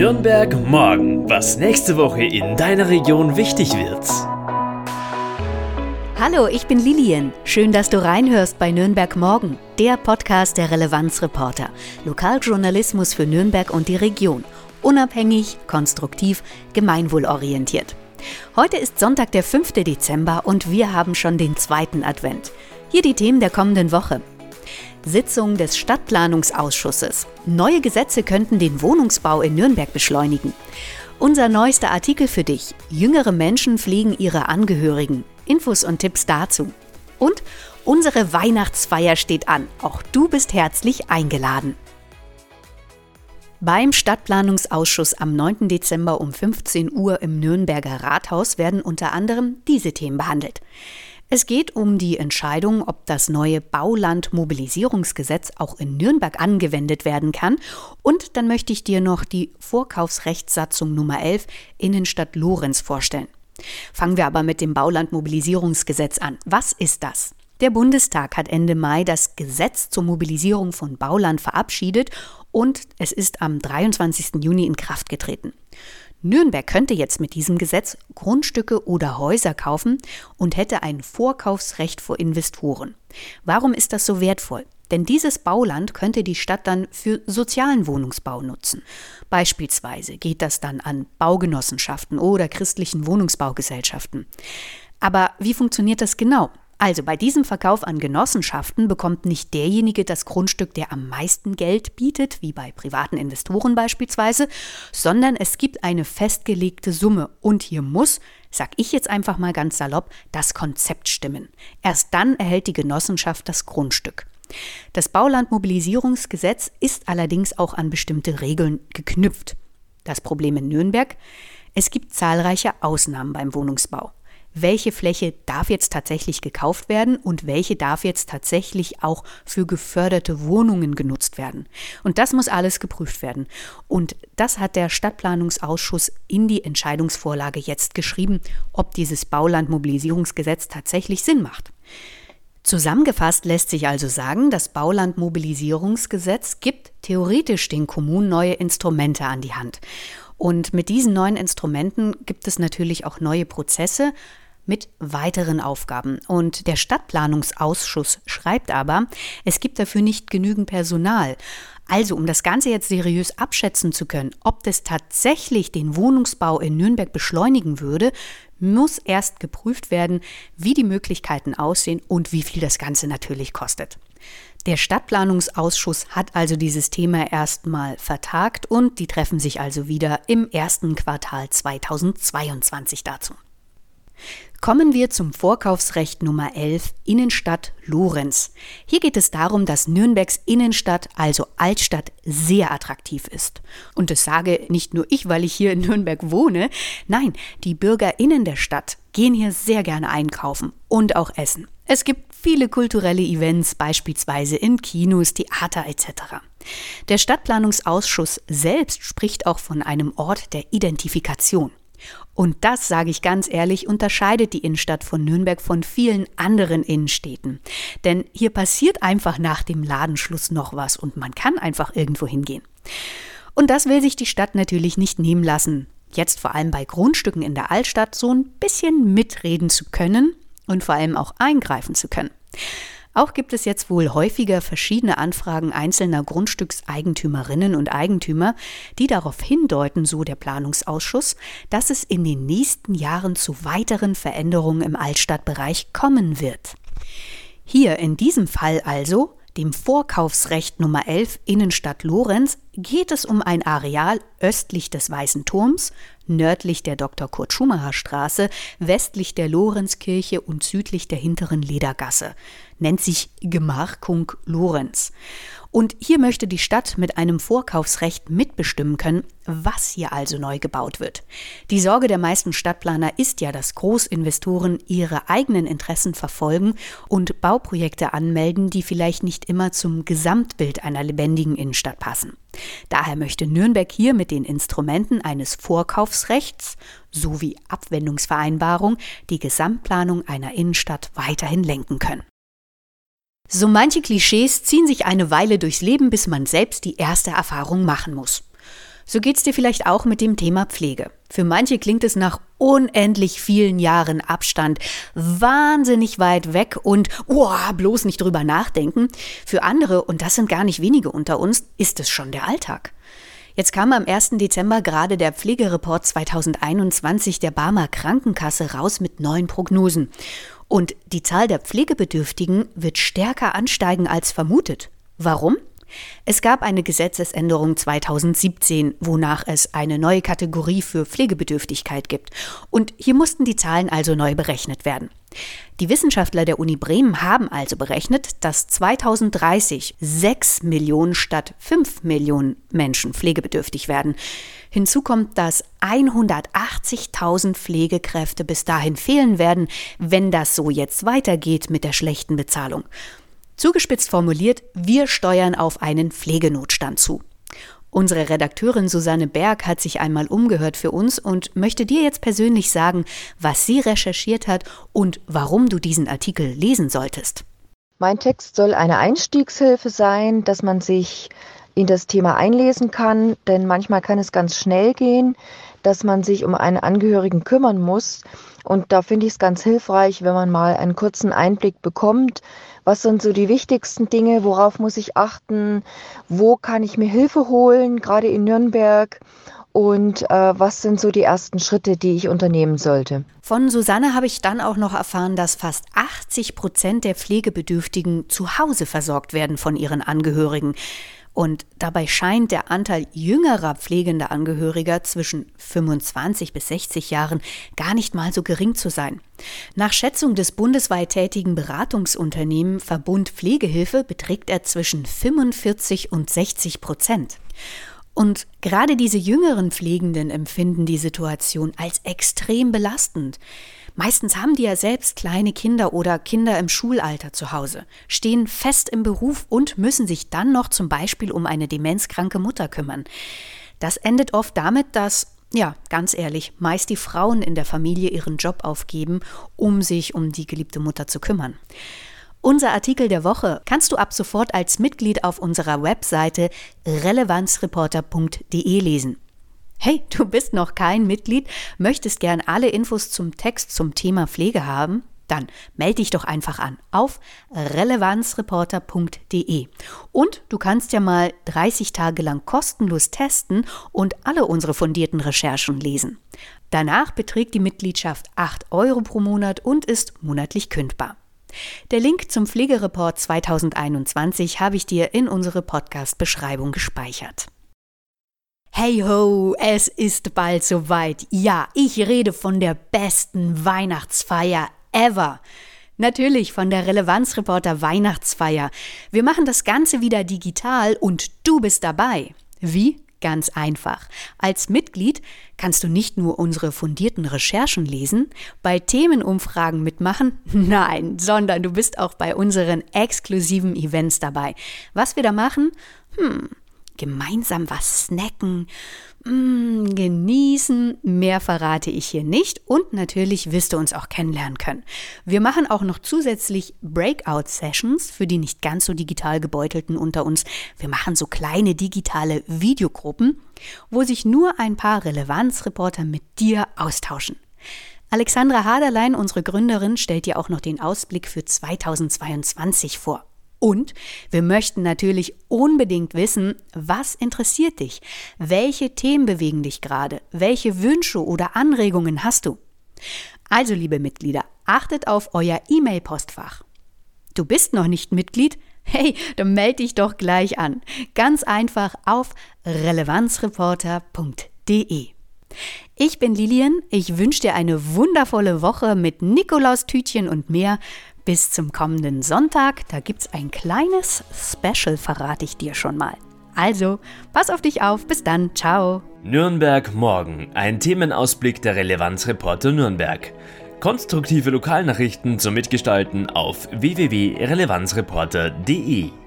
Nürnberg morgen, was nächste Woche in deiner Region wichtig wird. Hallo, ich bin Lilian. Schön, dass du reinhörst bei Nürnberg morgen, der Podcast der Relevanzreporter. Lokaljournalismus für Nürnberg und die Region. Unabhängig, konstruktiv, gemeinwohlorientiert. Heute ist Sonntag, der 5. Dezember und wir haben schon den zweiten Advent. Hier die Themen der kommenden Woche. Sitzung des Stadtplanungsausschusses. Neue Gesetze könnten den Wohnungsbau in Nürnberg beschleunigen. Unser neuester Artikel für dich. Jüngere Menschen pflegen ihre Angehörigen. Infos und Tipps dazu. Und unsere Weihnachtsfeier steht an. Auch du bist herzlich eingeladen. Beim Stadtplanungsausschuss am 9. Dezember um 15 Uhr im Nürnberger Rathaus werden unter anderem diese Themen behandelt. Es geht um die Entscheidung, ob das neue Baulandmobilisierungsgesetz auch in Nürnberg angewendet werden kann. Und dann möchte ich dir noch die Vorkaufsrechtssatzung Nummer 11 Innenstadt Lorenz vorstellen. Fangen wir aber mit dem Baulandmobilisierungsgesetz an. Was ist das? Der Bundestag hat Ende Mai das Gesetz zur Mobilisierung von Bauland verabschiedet und es ist am 23. Juni in Kraft getreten. Nürnberg könnte jetzt mit diesem Gesetz Grundstücke oder Häuser kaufen und hätte ein Vorkaufsrecht vor Investoren. Warum ist das so wertvoll? Denn dieses Bauland könnte die Stadt dann für sozialen Wohnungsbau nutzen. Beispielsweise geht das dann an Baugenossenschaften oder christlichen Wohnungsbaugesellschaften. Aber wie funktioniert das genau? Also bei diesem Verkauf an Genossenschaften bekommt nicht derjenige das Grundstück, der am meisten Geld bietet, wie bei privaten Investoren beispielsweise, sondern es gibt eine festgelegte Summe und hier muss, sag ich jetzt einfach mal ganz salopp, das Konzept stimmen. Erst dann erhält die Genossenschaft das Grundstück. Das Baulandmobilisierungsgesetz ist allerdings auch an bestimmte Regeln geknüpft. Das Problem in Nürnberg? Es gibt zahlreiche Ausnahmen beim Wohnungsbau welche Fläche darf jetzt tatsächlich gekauft werden und welche darf jetzt tatsächlich auch für geförderte Wohnungen genutzt werden. Und das muss alles geprüft werden. Und das hat der Stadtplanungsausschuss in die Entscheidungsvorlage jetzt geschrieben, ob dieses Baulandmobilisierungsgesetz tatsächlich Sinn macht. Zusammengefasst lässt sich also sagen, das Baulandmobilisierungsgesetz gibt theoretisch den Kommunen neue Instrumente an die Hand. Und mit diesen neuen Instrumenten gibt es natürlich auch neue Prozesse, mit weiteren Aufgaben. Und der Stadtplanungsausschuss schreibt aber, es gibt dafür nicht genügend Personal. Also, um das Ganze jetzt seriös abschätzen zu können, ob das tatsächlich den Wohnungsbau in Nürnberg beschleunigen würde, muss erst geprüft werden, wie die Möglichkeiten aussehen und wie viel das Ganze natürlich kostet. Der Stadtplanungsausschuss hat also dieses Thema erstmal vertagt und die treffen sich also wieder im ersten Quartal 2022 dazu. Kommen wir zum Vorkaufsrecht Nummer 11 Innenstadt Lorenz. Hier geht es darum, dass Nürnbergs Innenstadt, also Altstadt, sehr attraktiv ist. Und das sage nicht nur ich, weil ich hier in Nürnberg wohne. Nein, die BürgerInnen der Stadt gehen hier sehr gerne einkaufen und auch essen. Es gibt viele kulturelle Events, beispielsweise in Kinos, Theater etc. Der Stadtplanungsausschuss selbst spricht auch von einem Ort der Identifikation. Und das, sage ich ganz ehrlich, unterscheidet die Innenstadt von Nürnberg von vielen anderen Innenstädten. Denn hier passiert einfach nach dem Ladenschluss noch was und man kann einfach irgendwo hingehen. Und das will sich die Stadt natürlich nicht nehmen lassen. Jetzt vor allem bei Grundstücken in der Altstadt so ein bisschen mitreden zu können und vor allem auch eingreifen zu können. Auch gibt es jetzt wohl häufiger verschiedene Anfragen einzelner Grundstückseigentümerinnen und Eigentümer, die darauf hindeuten, so der Planungsausschuss, dass es in den nächsten Jahren zu weiteren Veränderungen im Altstadtbereich kommen wird. Hier in diesem Fall also dem Vorkaufsrecht Nummer 11 Innenstadt Lorenz, geht es um ein Areal östlich des Weißen Turms, nördlich der Dr. Kurt Schumacher Straße, westlich der Lorenzkirche und südlich der hinteren Ledergasse. Nennt sich Gemarkung Lorenz. Und hier möchte die Stadt mit einem Vorkaufsrecht mitbestimmen können, was hier also neu gebaut wird. Die Sorge der meisten Stadtplaner ist ja, dass Großinvestoren ihre eigenen Interessen verfolgen und Bauprojekte anmelden, die vielleicht nicht immer zum Gesamtbild einer lebendigen Innenstadt passen. Daher möchte Nürnberg hier mit den Instrumenten eines Vorkaufsrechts sowie Abwendungsvereinbarung die Gesamtplanung einer Innenstadt weiterhin lenken können. So manche Klischees ziehen sich eine Weile durchs Leben, bis man selbst die erste Erfahrung machen muss. So geht's dir vielleicht auch mit dem Thema Pflege. Für manche klingt es nach unendlich vielen Jahren Abstand wahnsinnig weit weg und oh, bloß nicht drüber nachdenken. Für andere, und das sind gar nicht wenige unter uns, ist es schon der Alltag. Jetzt kam am 1. Dezember gerade der Pflegereport 2021 der Barmer Krankenkasse raus mit neuen Prognosen. Und die Zahl der Pflegebedürftigen wird stärker ansteigen als vermutet. Warum? Es gab eine Gesetzesänderung 2017, wonach es eine neue Kategorie für Pflegebedürftigkeit gibt. Und hier mussten die Zahlen also neu berechnet werden. Die Wissenschaftler der Uni Bremen haben also berechnet, dass 2030 6 Millionen statt 5 Millionen Menschen pflegebedürftig werden. Hinzu kommt, dass 180.000 Pflegekräfte bis dahin fehlen werden, wenn das so jetzt weitergeht mit der schlechten Bezahlung. Zugespitzt formuliert, wir steuern auf einen Pflegenotstand zu. Unsere Redakteurin Susanne Berg hat sich einmal umgehört für uns und möchte dir jetzt persönlich sagen, was sie recherchiert hat und warum du diesen Artikel lesen solltest. Mein Text soll eine Einstiegshilfe sein, dass man sich in das Thema einlesen kann, denn manchmal kann es ganz schnell gehen, dass man sich um einen Angehörigen kümmern muss. Und da finde ich es ganz hilfreich, wenn man mal einen kurzen Einblick bekommt, was sind so die wichtigsten Dinge? Worauf muss ich achten? Wo kann ich mir Hilfe holen, gerade in Nürnberg? Und äh, was sind so die ersten Schritte, die ich unternehmen sollte? Von Susanne habe ich dann auch noch erfahren, dass fast 80 Prozent der Pflegebedürftigen zu Hause versorgt werden von ihren Angehörigen. Und dabei scheint der Anteil jüngerer pflegender Angehöriger zwischen 25 bis 60 Jahren gar nicht mal so gering zu sein. Nach Schätzung des bundesweit tätigen Beratungsunternehmen Verbund Pflegehilfe beträgt er zwischen 45 und 60 Prozent. Und gerade diese jüngeren Pflegenden empfinden die Situation als extrem belastend. Meistens haben die ja selbst kleine Kinder oder Kinder im Schulalter zu Hause, stehen fest im Beruf und müssen sich dann noch zum Beispiel um eine demenzkranke Mutter kümmern. Das endet oft damit, dass ja, ganz ehrlich, meist die Frauen in der Familie ihren Job aufgeben, um sich um die geliebte Mutter zu kümmern. Unser Artikel der Woche kannst du ab sofort als Mitglied auf unserer Webseite relevanzreporter.de lesen. Hey, du bist noch kein Mitglied, möchtest gern alle Infos zum Text zum Thema Pflege haben? Dann melde dich doch einfach an auf relevanzreporter.de. Und du kannst ja mal 30 Tage lang kostenlos testen und alle unsere fundierten Recherchen lesen. Danach beträgt die Mitgliedschaft 8 Euro pro Monat und ist monatlich kündbar. Der Link zum Pflegereport 2021 habe ich dir in unsere Podcast-Beschreibung gespeichert. Hey ho, es ist bald soweit. Ja, ich rede von der besten Weihnachtsfeier ever. Natürlich von der Relevanzreporter Weihnachtsfeier. Wir machen das Ganze wieder digital und du bist dabei. Wie? Ganz einfach. Als Mitglied kannst du nicht nur unsere fundierten Recherchen lesen, bei Themenumfragen mitmachen, nein, sondern du bist auch bei unseren exklusiven Events dabei. Was wir da machen? Hm, gemeinsam was snacken, mm, genießen. Mehr verrate ich hier nicht und natürlich wirst du uns auch kennenlernen können. Wir machen auch noch zusätzlich Breakout-Sessions für die nicht ganz so digital gebeutelten unter uns. Wir machen so kleine digitale Videogruppen, wo sich nur ein paar Relevanzreporter mit dir austauschen. Alexandra Haderlein, unsere Gründerin, stellt dir auch noch den Ausblick für 2022 vor. Und wir möchten natürlich unbedingt wissen, was interessiert dich? Welche Themen bewegen dich gerade? Welche Wünsche oder Anregungen hast du? Also, liebe Mitglieder, achtet auf euer E-Mail-Postfach. Du bist noch nicht Mitglied? Hey, dann melde dich doch gleich an. Ganz einfach auf relevanzreporter.de. Ich bin Lilian, ich wünsche dir eine wundervolle Woche mit Nikolaus Tütchen und mehr. Bis zum kommenden Sonntag, da gibt's ein kleines Special, verrate ich dir schon mal. Also, pass auf dich auf, bis dann, ciao. Nürnberg morgen, ein Themenausblick der Relevanzreporter Nürnberg. Konstruktive Lokalnachrichten zum Mitgestalten auf www.relevanzreporter.de